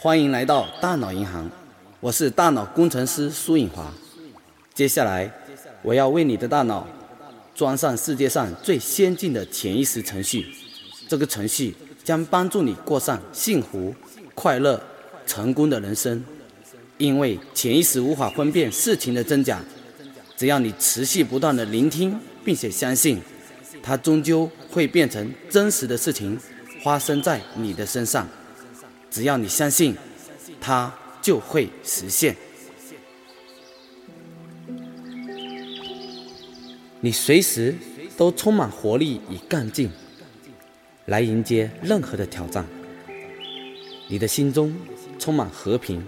欢迎来到大脑银行，我是大脑工程师苏颖华。接下来，我要为你的大脑装上世界上最先进的潜意识程序。这个程序将帮助你过上幸福、快乐、成功的人生。因为潜意识无法分辨事情的真假，只要你持续不断的聆听，并且相信，它终究会变成真实的事情，发生在你的身上。只要你相信，它就会实现。你随时都充满活力与干劲，来迎接任何的挑战。你的心中充满和平、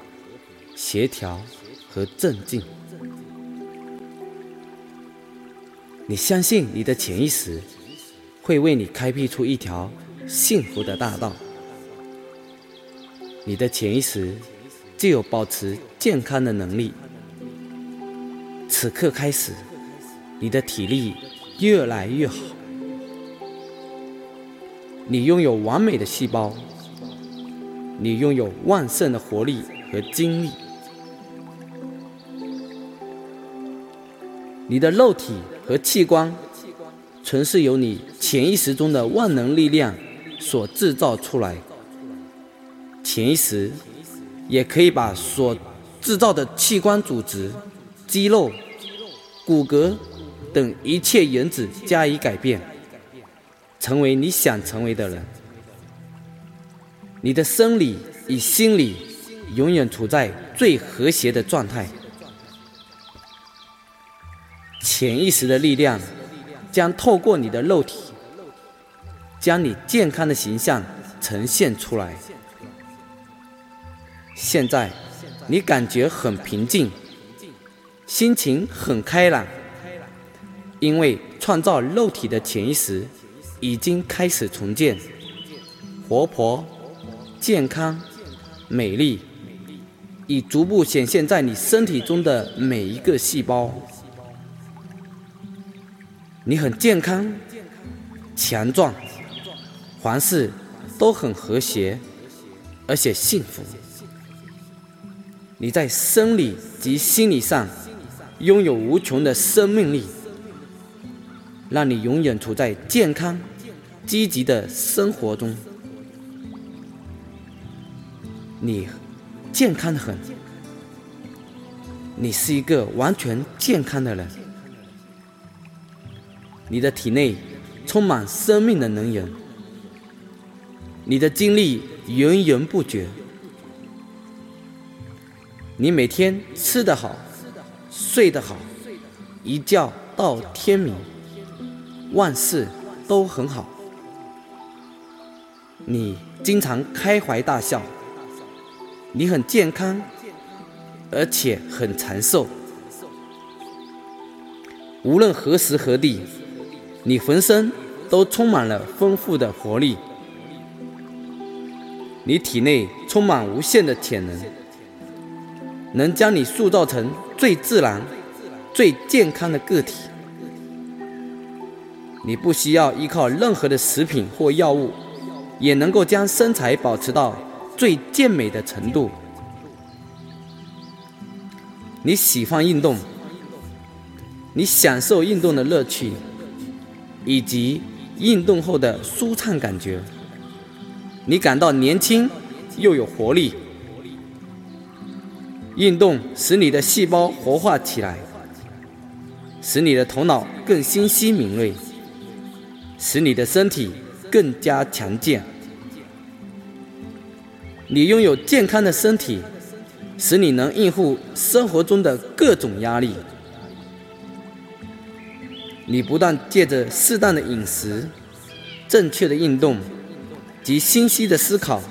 协调和镇静。你相信你的潜意识会为你开辟出一条幸福的大道。你的潜意识就有保持健康的能力。此刻开始，你的体力越来越好，你拥有完美的细胞，你拥有旺盛的活力和精力。你的肉体和器官，全是由你潜意识中的万能力量所制造出来。潜意识也可以把所制造的器官组织、肌肉、骨骼等一切原子加以改变，成为你想成为的人。你的生理与心理永远处在最和谐的状态。潜意识的力量将透过你的肉体，将你健康的形象呈现出来。现在，你感觉很平静，心情很开朗，因为创造肉体的潜意识已经开始重建，活泼、健康、美丽，已逐步显现在你身体中的每一个细胞。你很健康、强壮，凡事都很和谐，而且幸福。你在生理及心理上拥有无穷的生命力，让你永远处在健康、积极的生活中。你健康的很，你是一个完全健康的人。你的体内充满生命的能源，你的精力源源不绝。你每天吃得好，睡得好，一觉到天明，万事都很好。你经常开怀大笑，你很健康，而且很长寿。无论何时何地，你浑身都充满了丰富的活力，你体内充满无限的潜能。能将你塑造成最自然、最健康的个体。你不需要依靠任何的食品或药物，也能够将身材保持到最健美的程度。你喜欢运动，你享受运动的乐趣，以及运动后的舒畅感觉。你感到年轻又有活力。运动使你的细胞活化起来，使你的头脑更清晰敏锐，使你的身体更加强健。你拥有健康的身体，使你能应付生活中的各种压力。你不断借着适当的饮食、正确的运动及清晰的思考，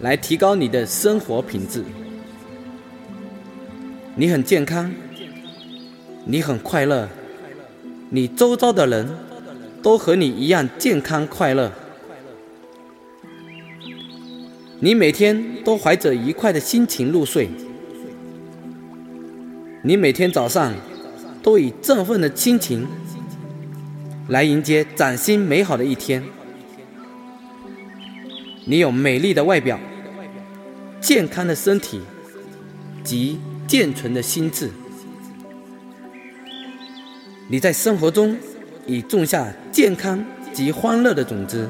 来提高你的生活品质。你很健康，你很快乐，你周遭的人都和你一样健康快乐。你每天都怀着愉快的心情入睡，你每天早上都以振奋的心情来迎接崭新美好的一天。你有美丽的外表，健康的身体及健全的心智。你在生活中已种下健康及欢乐的种子，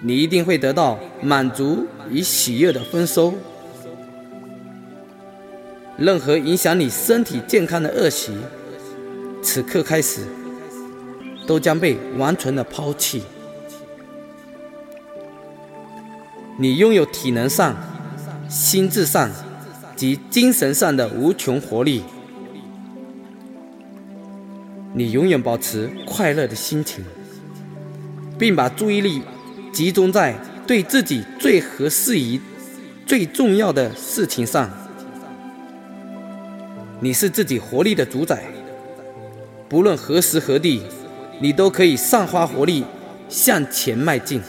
你一定会得到满足与喜悦的丰收。任何影响你身体健康的恶习，此刻开始都将被完全的抛弃。你拥有体能上、心智上及精神上的无穷活力。你永远保持快乐的心情，并把注意力集中在对自己最合适宜、最重要的事情上。你是自己活力的主宰，不论何时何地，你都可以散发活力向前迈进。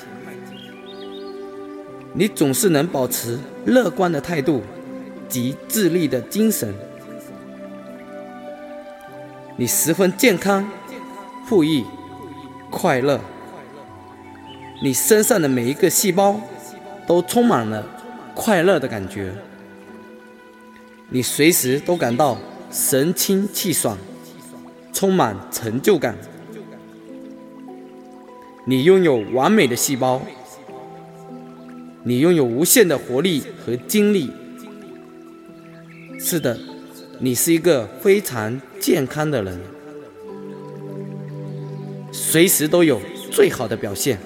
你总是能保持乐观的态度及自立的精神。你十分健康、富裕、快乐。你身上的每一个细胞都充满了快乐的感觉。你随时都感到神清气爽，充满成就感。你拥有完美的细胞，你拥有无限的活力和精力。是的，你是一个非常健康的人，随时都有最好的表现。